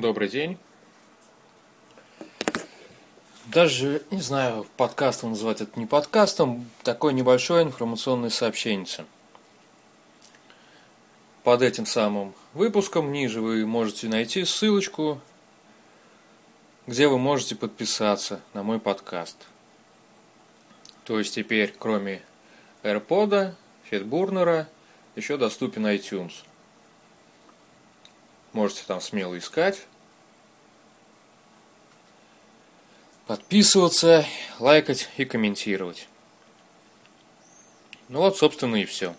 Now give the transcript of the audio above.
Добрый день. Даже, не знаю, подкастом называть это не подкастом, такое небольшое информационное сообщение. Под этим самым выпуском ниже вы можете найти ссылочку, где вы можете подписаться на мой подкаст. То есть теперь, кроме AirPod, Федбурнера, еще доступен iTunes. Можете там смело искать. Подписываться, лайкать и комментировать. Ну вот, собственно, и все.